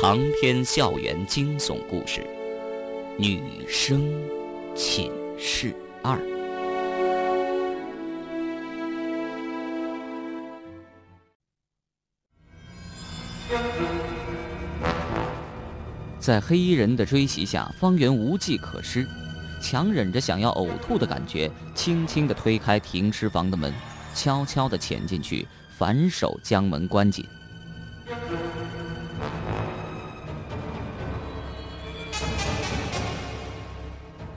长篇校园惊悚故事，《女生寝室二》。在黑衣人的追袭下，方圆无计可施，强忍着想要呕吐的感觉，轻轻地推开停尸房的门，悄悄地潜进去，反手将门关紧。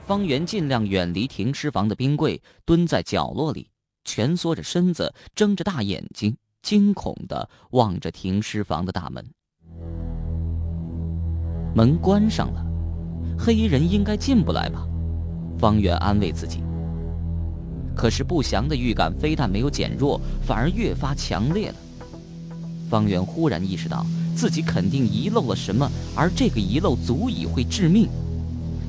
方圆尽量远离停尸房的冰柜，蹲在角落里，蜷缩着身子，睁着大眼睛，惊恐地望着停尸房的大门。门关上了，黑衣人应该进不来吧？方圆安慰自己。可是不祥的预感非但没有减弱，反而越发强烈了。方圆忽然意识到自己肯定遗漏了什么，而这个遗漏足以会致命。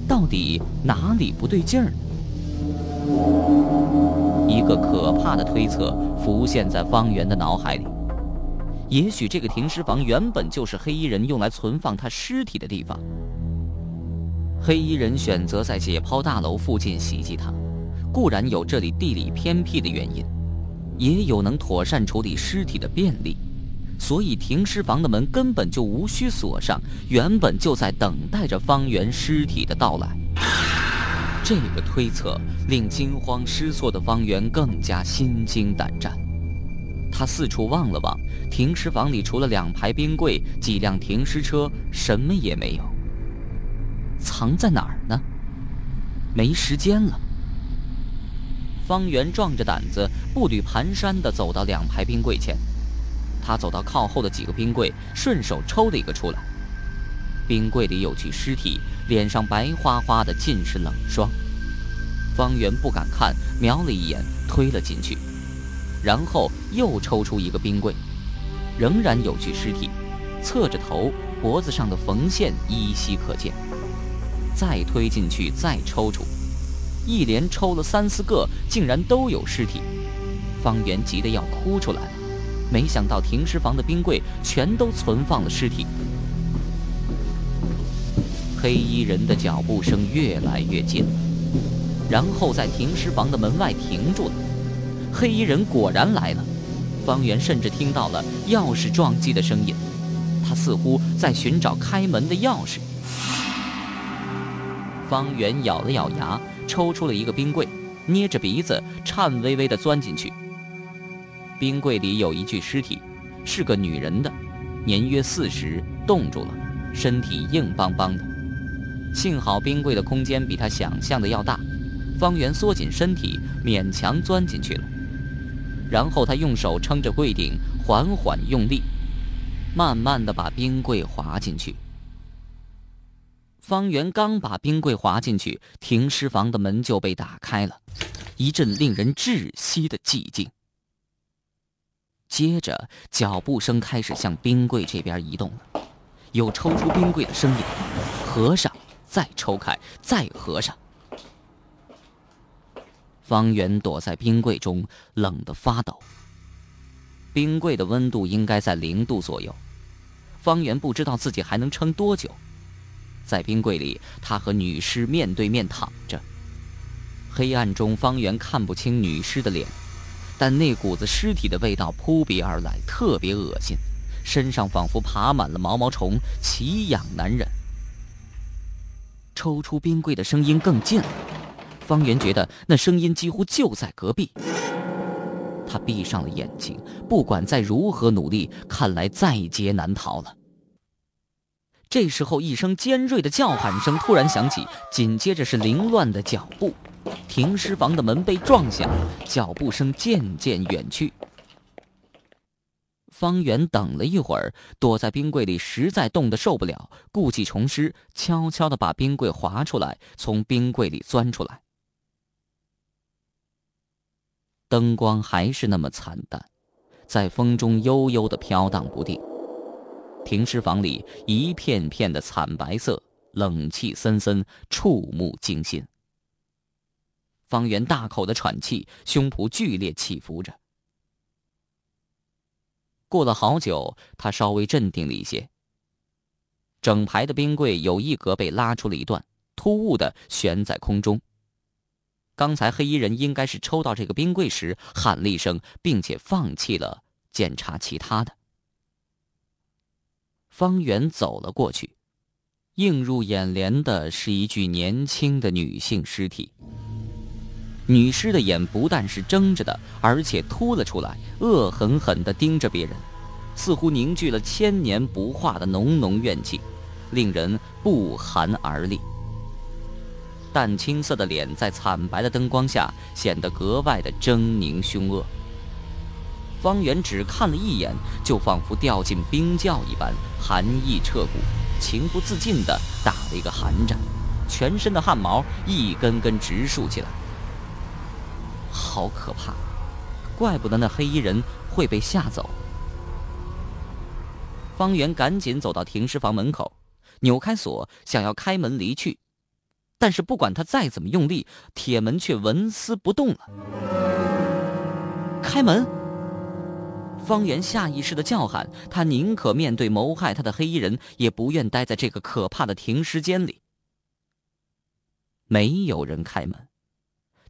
到底哪里不对劲儿？一个可怕的推测浮现在方圆的脑海里。也许这个停尸房原本就是黑衣人用来存放他尸体的地方。黑衣人选择在解剖大楼附近袭击他，固然有这里地理偏僻的原因，也有能妥善处理尸体的便利。所以停尸房的门根本就无需锁上，原本就在等待着方圆尸体的到来。这个推测令惊慌失措的方圆更加心惊胆战。他四处望了望，停尸房里除了两排冰柜、几辆停尸车，什么也没有。藏在哪儿呢？没时间了。方圆壮着胆子，步履蹒跚地走到两排冰柜前。他走到靠后的几个冰柜，顺手抽了一个出来。冰柜里有具尸体，脸上白花花的，尽是冷霜。方圆不敢看，瞄了一眼，推了进去。然后又抽出一个冰柜，仍然有具尸体，侧着头，脖子上的缝线依稀可见。再推进去，再抽出，一连抽了三四个，竟然都有尸体。方圆急得要哭出来了。没想到停尸房的冰柜全都存放了尸体。黑衣人的脚步声越来越近，然后在停尸房的门外停住了。黑衣人果然来了，方圆甚至听到了钥匙撞击的声音，他似乎在寻找开门的钥匙。方圆咬了咬牙，抽出了一个冰柜，捏着鼻子，颤巍巍地钻进去。冰柜里有一具尸体，是个女人的，年约四十，冻住了，身体硬邦邦的。幸好冰柜的空间比他想象的要大，方圆缩紧身体，勉强钻进去了。然后他用手撑着柜顶，缓缓用力，慢慢的把冰柜滑进去。方圆刚把冰柜滑进去，停尸房的门就被打开了，一阵令人窒息的寂静。接着，脚步声开始向冰柜这边移动了，有抽出冰柜的声音，合上，再抽开，再合上。方圆躲在冰柜中，冷得发抖。冰柜的温度应该在零度左右，方圆不知道自己还能撑多久。在冰柜里，他和女尸面对面躺着，黑暗中，方圆看不清女尸的脸。但那股子尸体的味道扑鼻而来，特别恶心，身上仿佛爬满了毛毛虫，奇痒难忍。抽出冰柜的声音更近了，方圆觉得那声音几乎就在隔壁。他闭上了眼睛，不管再如何努力，看来在劫难逃了。这时候，一声尖锐的叫喊声突然响起，紧接着是凌乱的脚步。停尸房的门被撞响，脚步声渐渐远去。方圆等了一会儿，躲在冰柜里，实在冻得受不了，故技重施，悄悄地把冰柜划出来，从冰柜里钻出来。灯光还是那么惨淡，在风中悠悠地飘荡不定。停尸房里一片片的惨白色，冷气森森，触目惊心。方圆大口的喘气，胸脯剧烈起伏着。过了好久，他稍微镇定了一些。整排的冰柜有一格被拉出了一段，突兀的悬在空中。刚才黑衣人应该是抽到这个冰柜时喊了一声，并且放弃了检查其他的。方圆走了过去，映入眼帘的是一具年轻的女性尸体。女尸的眼不但是睁着的，而且凸了出来，恶狠狠地盯着别人，似乎凝聚了千年不化的浓浓怨气，令人不寒而栗。淡青色的脸在惨白的灯光下显得格外的狰狞凶恶。方圆只看了一眼，就仿佛掉进冰窖一般，寒意彻骨，情不自禁地打了一个寒战，全身的汗毛一根根直竖起来。好可怕，怪不得那黑衣人会被吓走。方圆赶紧走到停尸房门口，扭开锁，想要开门离去。但是不管他再怎么用力，铁门却纹丝不动了。开门！方圆下意识的叫喊，他宁可面对谋害他的黑衣人，也不愿待在这个可怕的停尸间里。没有人开门，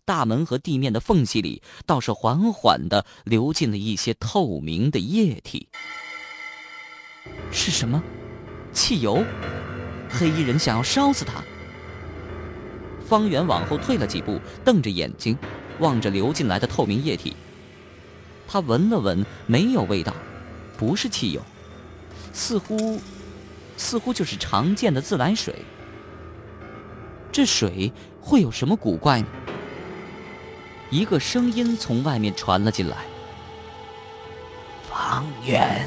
大门和地面的缝隙里倒是缓缓的流进了一些透明的液体。是什么？汽油？黑衣人想要烧死他？方圆往后退了几步，瞪着眼睛，望着流进来的透明液体。他闻了闻，没有味道，不是汽油，似乎，似乎就是常见的自来水。这水会有什么古怪呢？一个声音从外面传了进来：“方圆，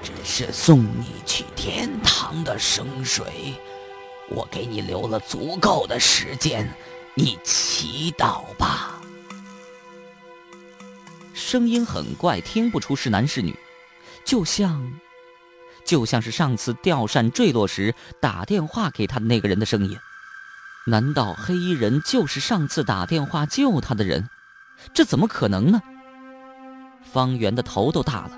这是送你去天堂的圣水。”我给你留了足够的时间，你祈祷吧。声音很怪，听不出是男是女，就像，就像是上次吊扇坠落时打电话给他的那个人的声音。难道黑衣人就是上次打电话救他的人？这怎么可能呢？方圆的头都大了，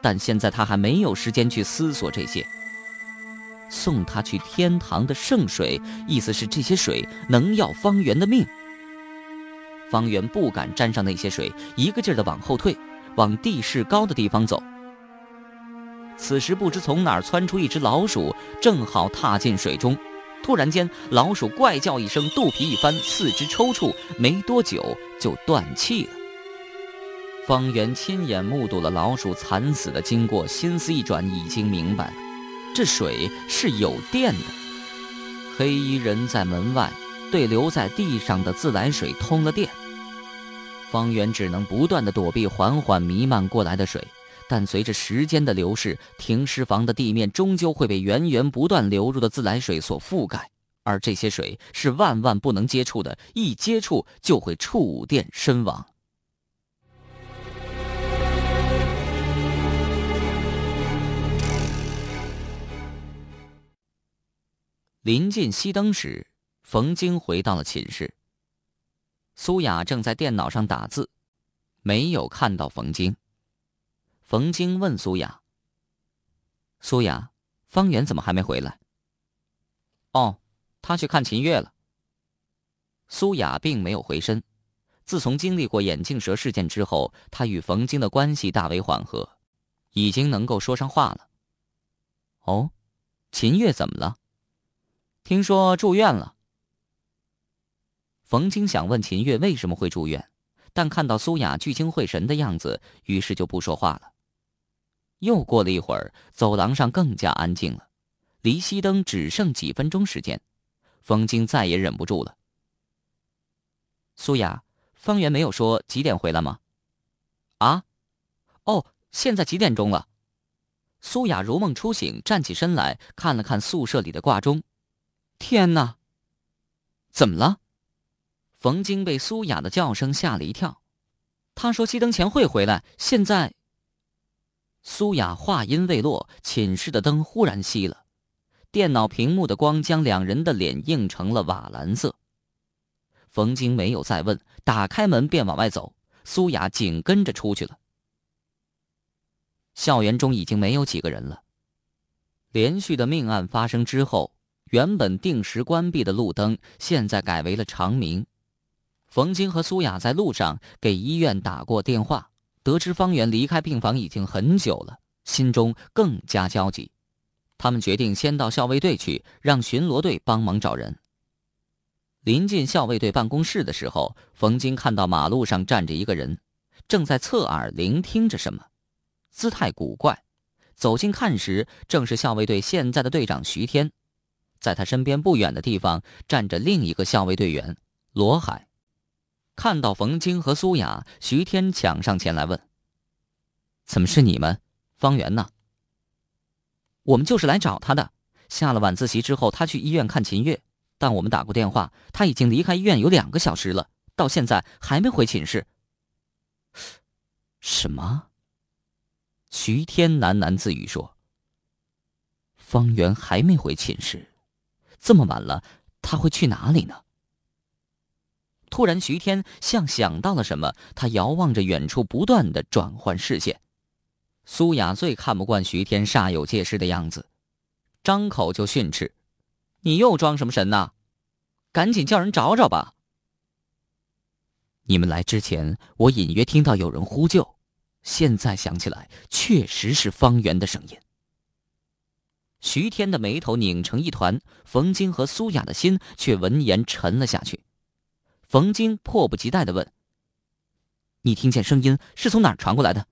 但现在他还没有时间去思索这些。送他去天堂的圣水，意思是这些水能要方圆的命。方圆不敢沾上那些水，一个劲儿的往后退，往地势高的地方走。此时不知从哪儿窜出一只老鼠，正好踏进水中。突然间，老鼠怪叫一声，肚皮一翻，四肢抽搐，没多久就断气了。方圆亲眼目睹了老鼠惨死的经过，心思一转，已经明白了。这水是有电的。黑衣人在门外对留在地上的自来水通了电。方圆只能不断的躲避缓缓弥漫过来的水，但随着时间的流逝，停尸房的地面终究会被源源不断流入的自来水所覆盖，而这些水是万万不能接触的，一接触就会触电身亡。临近熄灯时，冯晶回到了寝室。苏雅正在电脑上打字，没有看到冯晶。冯京问苏雅：“苏雅，方圆怎么还没回来？”“哦，他去看秦月了。”苏雅并没有回身。自从经历过眼镜蛇事件之后，他与冯京的关系大为缓和，已经能够说上话了。哦，秦月怎么了？听说住院了。冯京想问秦月为什么会住院，但看到苏雅聚精会神的样子，于是就不说话了。又过了一会儿，走廊上更加安静了，离熄灯只剩几分钟时间，冯晶再也忍不住了。苏雅，方圆没有说几点回来吗？啊？哦，现在几点钟了？苏雅如梦初醒，站起身来看了看宿舍里的挂钟。天哪！怎么了？冯晶被苏雅的叫声吓了一跳。他说熄灯前会回来。现在，苏雅话音未落，寝室的灯忽然熄了，电脑屏幕的光将两人的脸映成了瓦蓝色。冯晶没有再问，打开门便往外走，苏雅紧跟着出去了。校园中已经没有几个人了。连续的命案发生之后，原本定时关闭的路灯现在改为了长明。冯晶和苏雅在路上给医院打过电话，得知方圆离开病房已经很久了，心中更加焦急。他们决定先到校卫队去，让巡逻队帮忙找人。临近校卫队办公室的时候，冯晶看到马路上站着一个人，正在侧耳聆听着什么，姿态古怪。走近看时，正是校卫队现在的队长徐天，在他身边不远的地方站着另一个校卫队员罗海。看到冯晶和苏雅，徐天抢上前来问：“怎么是你们？方圆呢？”“我们就是来找他的。下了晚自习之后，他去医院看秦月，但我们打过电话，他已经离开医院有两个小时了，到现在还没回寝室。”“什么？”徐天喃喃自语说：“方圆还没回寝室，这么晚了，他会去哪里呢？”突然，徐天像想到了什么，他遥望着远处，不断的转换视线。苏雅最看不惯徐天煞有介事的样子，张口就训斥：“你又装什么神呢？赶紧叫人找找吧！”你们来之前，我隐约听到有人呼救。现在想起来，确实是方圆的声音。徐天的眉头拧成一团，冯晶和苏雅的心却闻言沉了下去。冯晶迫不及待的问：“你听见声音是从哪儿传过来的？”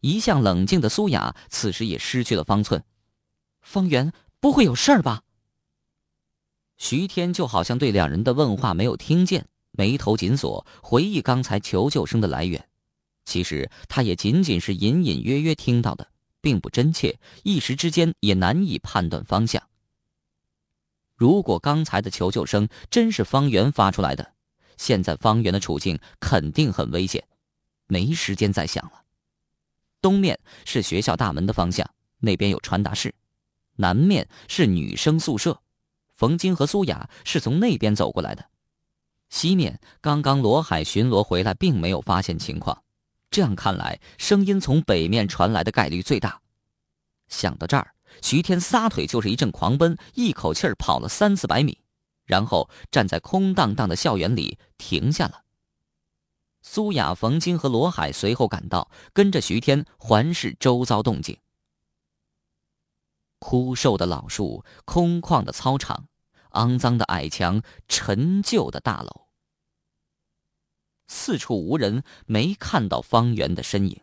一向冷静的苏雅此时也失去了方寸。方圆不会有事儿吧？徐天就好像对两人的问话没有听见，眉头紧锁，回忆刚才求救声的来源。其实他也仅仅是隐隐约约听到的，并不真切，一时之间也难以判断方向。如果刚才的求救声真是方圆发出来的，现在方圆的处境肯定很危险，没时间再想了。东面是学校大门的方向，那边有传达室；南面是女生宿舍，冯晶和苏雅是从那边走过来的。西面刚刚罗海巡逻回来，并没有发现情况。这样看来，声音从北面传来的概率最大。想到这儿，徐天撒腿就是一阵狂奔，一口气儿跑了三四百米，然后站在空荡荡的校园里停下了。苏雅、冯晶和罗海随后赶到，跟着徐天环视周遭动静。枯瘦的老树，空旷的操场，肮脏的矮墙，陈旧的大楼。四处无人，没看到方圆的身影。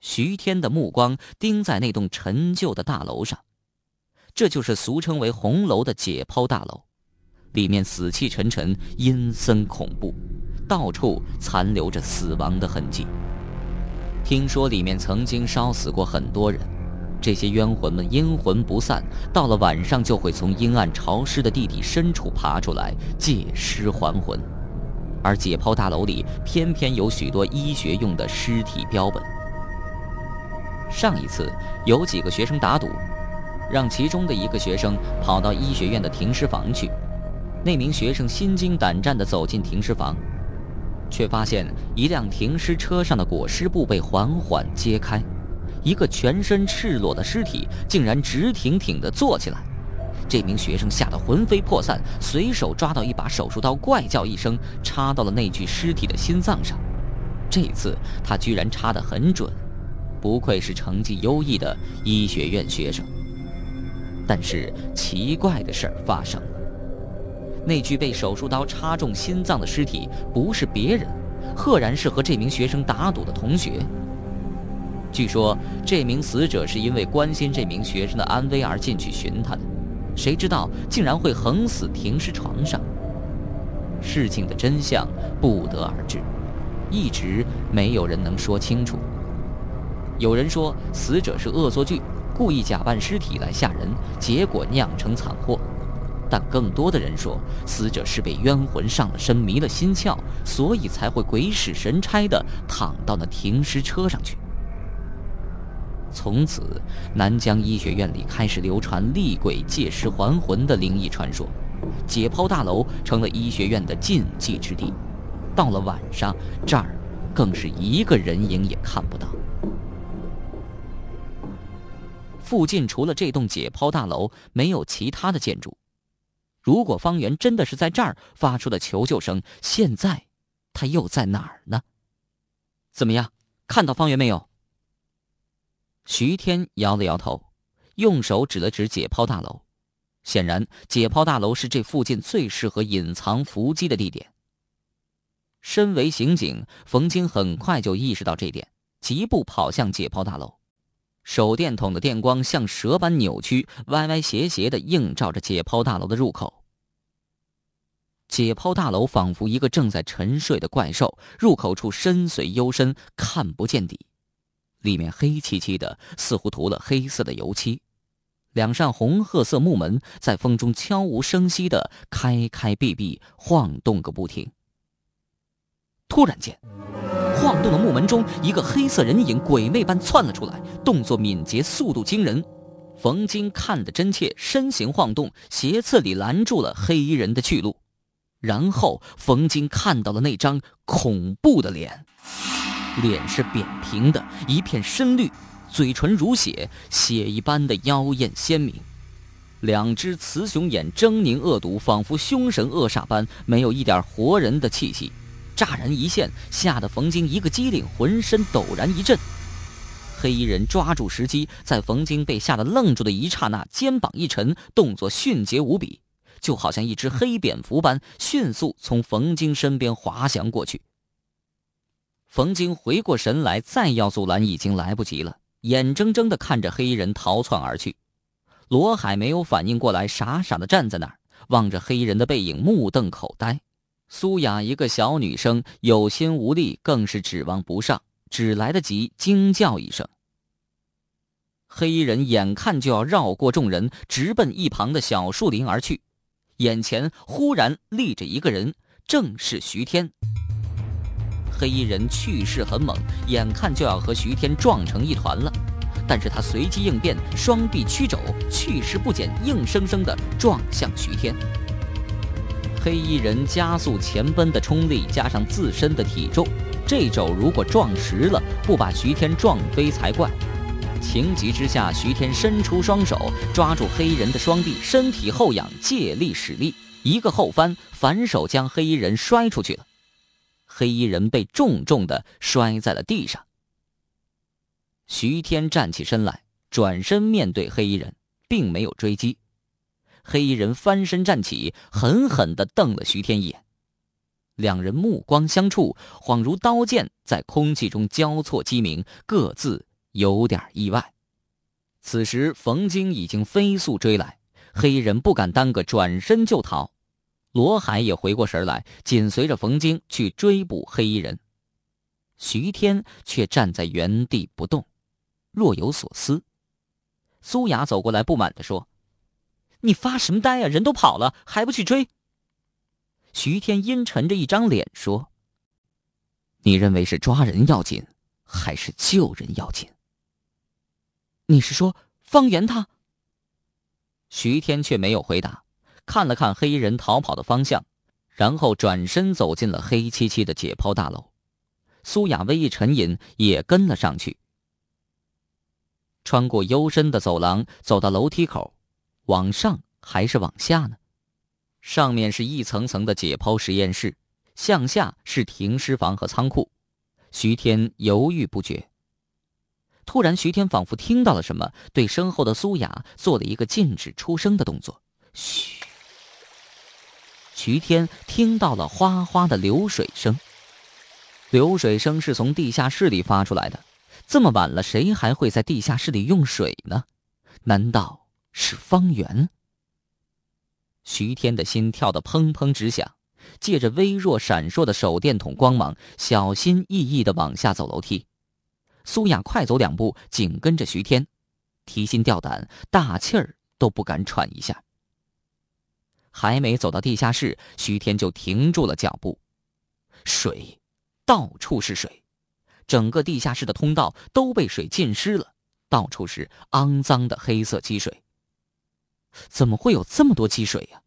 徐天的目光盯在那栋陈旧的大楼上，这就是俗称为“红楼”的解剖大楼，里面死气沉沉，阴森恐怖，到处残留着死亡的痕迹。听说里面曾经烧死过很多人，这些冤魂们阴魂不散，到了晚上就会从阴暗潮湿的地底深处爬出来，借尸还魂。而解剖大楼里偏偏有许多医学用的尸体标本。上一次有几个学生打赌，让其中的一个学生跑到医学院的停尸房去。那名学生心惊胆战地走进停尸房，却发现一辆停尸车上的裹尸布被缓缓揭开，一个全身赤裸的尸体竟然直挺挺地坐起来。这名学生吓得魂飞魄散，随手抓到一把手术刀，怪叫一声，插到了那具尸体的心脏上。这次他居然插得很准，不愧是成绩优异的医学院学生。但是奇怪的事儿发生了，那具被手术刀插中心脏的尸体不是别人，赫然是和这名学生打赌的同学。据说这名死者是因为关心这名学生的安危而进去寻他的。谁知道竟然会横死停尸床上？事情的真相不得而知，一直没有人能说清楚。有人说死者是恶作剧，故意假扮尸体来吓人，结果酿成惨祸；但更多的人说死者是被冤魂上了身，迷了心窍，所以才会鬼使神差的躺到那停尸车上去。从此，南疆医学院里开始流传厉鬼借尸还魂的灵异传说，解剖大楼成了医学院的禁忌之地。到了晚上，这儿更是一个人影也看不到。附近除了这栋解剖大楼，没有其他的建筑。如果方圆真的是在这儿发出的求救声，现在他又在哪儿呢？怎么样，看到方圆没有？徐天摇了摇头，用手指了指解剖大楼。显然，解剖大楼是这附近最适合隐藏伏击的地点。身为刑警，冯京很快就意识到这点，疾步跑向解剖大楼。手电筒的电光像蛇般扭曲，歪歪斜斜的映照着解剖大楼的入口。解剖大楼仿佛一个正在沉睡的怪兽，入口处深邃幽深，看不见底，里面黑漆漆的，似乎涂了黑色的油漆。两扇红褐色木门在风中悄无声息的开开闭闭，晃动个不停。突然间，晃动的木门中，一个黑色人影鬼魅般窜了出来，动作敏捷，速度惊人。冯京看得真切，身形晃动，斜刺里拦住了黑衣人的去路。然后，冯京看到了那张恐怖的脸，脸是扁平的，一片深绿。嘴唇如血，血一般的妖艳鲜明，两只雌雄眼狰狞恶毒，仿佛凶神恶煞般，没有一点活人的气息。乍然一现，吓得冯京一个机灵，浑身陡然一震。黑衣人抓住时机，在冯京被吓得愣住的一刹那，肩膀一沉，动作迅捷无比，就好像一只黑蝙蝠般，迅速从冯京身边滑翔过去。冯京回过神来，再要阻拦，已经来不及了。眼睁睁的看着黑衣人逃窜而去，罗海没有反应过来，傻傻的站在那儿，望着黑衣人的背影，目瞪口呆。苏雅一个小女生有心无力，更是指望不上，只来得及惊叫一声。黑衣人眼看就要绕过众人，直奔一旁的小树林而去，眼前忽然立着一个人，正是徐天。黑衣人去势很猛，眼看就要和徐天撞成一团了，但是他随机应变，双臂屈肘，去势不减，硬生生的撞向徐天。黑衣人加速前奔的冲力，加上自身的体重，这肘如果撞实了，不把徐天撞飞才怪。情急之下，徐天伸出双手抓住黑衣人的双臂，身体后仰，借力使力，一个后翻，反手将黑衣人摔出去了。黑衣人被重重的摔在了地上。徐天站起身来，转身面对黑衣人，并没有追击。黑衣人翻身站起，狠狠的瞪了徐天一眼。两人目光相触，恍如刀剑在空气中交错击鸣，各自有点意外。此时，冯京已经飞速追来，黑衣人不敢耽搁，转身就逃。罗海也回过神来，紧随着冯京去追捕黑衣人。徐天却站在原地不动，若有所思。苏雅走过来，不满地说：“你发什么呆呀？人都跑了，还不去追？”徐天阴沉着一张脸说：“你认为是抓人要紧，还是救人要紧？”你是说方圆他？徐天却没有回答。看了看黑衣人逃跑的方向，然后转身走进了黑漆漆的解剖大楼。苏雅微一沉吟，也跟了上去。穿过幽深的走廊，走到楼梯口，往上还是往下呢？上面是一层层的解剖实验室，向下是停尸房和仓库。徐天犹豫不决。突然，徐天仿佛听到了什么，对身后的苏雅做了一个禁止出声的动作。嘘。徐天听到了哗哗的流水声，流水声是从地下室里发出来的。这么晚了，谁还会在地下室里用水呢？难道是方圆？徐天的心跳得砰砰直响，借着微弱闪烁的手电筒光芒，小心翼翼地往下走楼梯。苏雅快走两步，紧跟着徐天，提心吊胆，大气儿都不敢喘一下。还没走到地下室，徐天就停住了脚步。水，到处是水，整个地下室的通道都被水浸湿了，到处是肮脏的黑色积水。怎么会有这么多积水呀？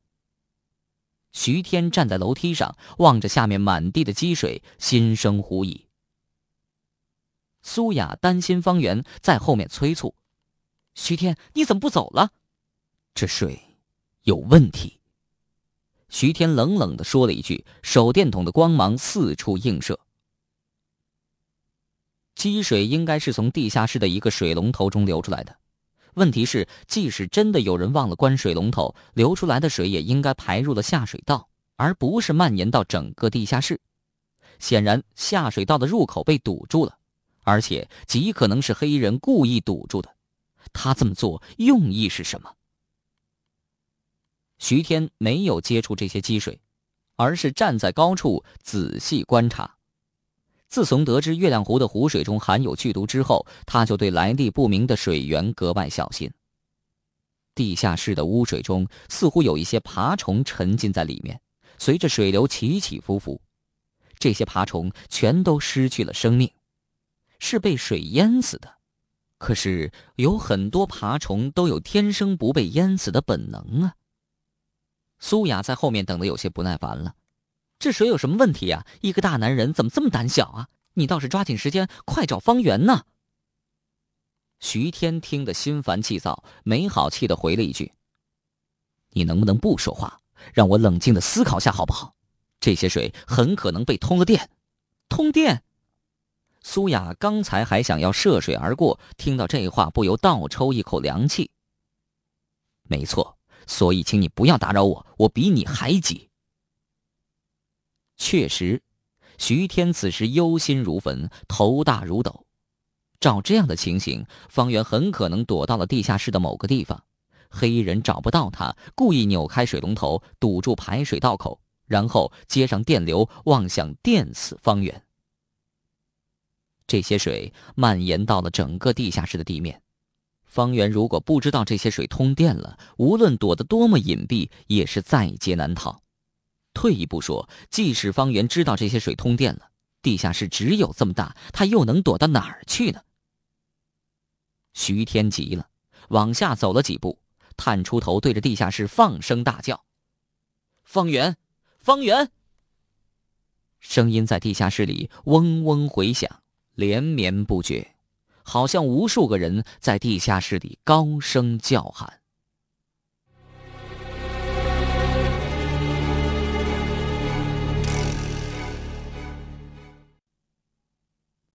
徐天站在楼梯上，望着下面满地的积水，心生狐疑。苏雅担心方圆在后面催促：“徐天，你怎么不走了？这水有问题。徐天冷冷的说了一句，手电筒的光芒四处映射。积水应该是从地下室的一个水龙头中流出来的。问题是，即使真的有人忘了关水龙头，流出来的水也应该排入了下水道，而不是蔓延到整个地下室。显然，下水道的入口被堵住了，而且极可能是黑衣人故意堵住的。他这么做用意是什么？徐天没有接触这些积水，而是站在高处仔细观察。自从得知月亮湖的湖水中含有剧毒之后，他就对来历不明的水源格外小心。地下室的污水中似乎有一些爬虫沉浸在里面，随着水流起起伏伏。这些爬虫全都失去了生命，是被水淹死的。可是有很多爬虫都有天生不被淹死的本能啊。苏雅在后面等的有些不耐烦了。这水有什么问题呀？一个大男人怎么这么胆小啊？你倒是抓紧时间，快找方圆呢。徐天听得心烦气躁，没好气的回了一句：“你能不能不说话，让我冷静的思考下好不好？这些水很可能被通了电。”通电？苏雅刚才还想要涉水而过，听到这话不由倒抽一口凉气。没错，所以请你不要打扰我，我比你还急。确实，徐天此时忧心如焚，头大如斗。照这样的情形，方圆很可能躲到了地下室的某个地方，黑衣人找不到他，故意扭开水龙头堵住排水道口，然后接上电流，妄想电死方圆。这些水蔓延到了整个地下室的地面，方圆如果不知道这些水通电了，无论躲得多么隐蔽，也是在劫难逃。退一步说，即使方圆知道这些水通电了，地下室只有这么大，他又能躲到哪儿去呢？徐天急了，往下走了几步，探出头对着地下室放声大叫：“方圆，方圆！”声音在地下室里嗡嗡回响，连绵不绝，好像无数个人在地下室里高声叫喊。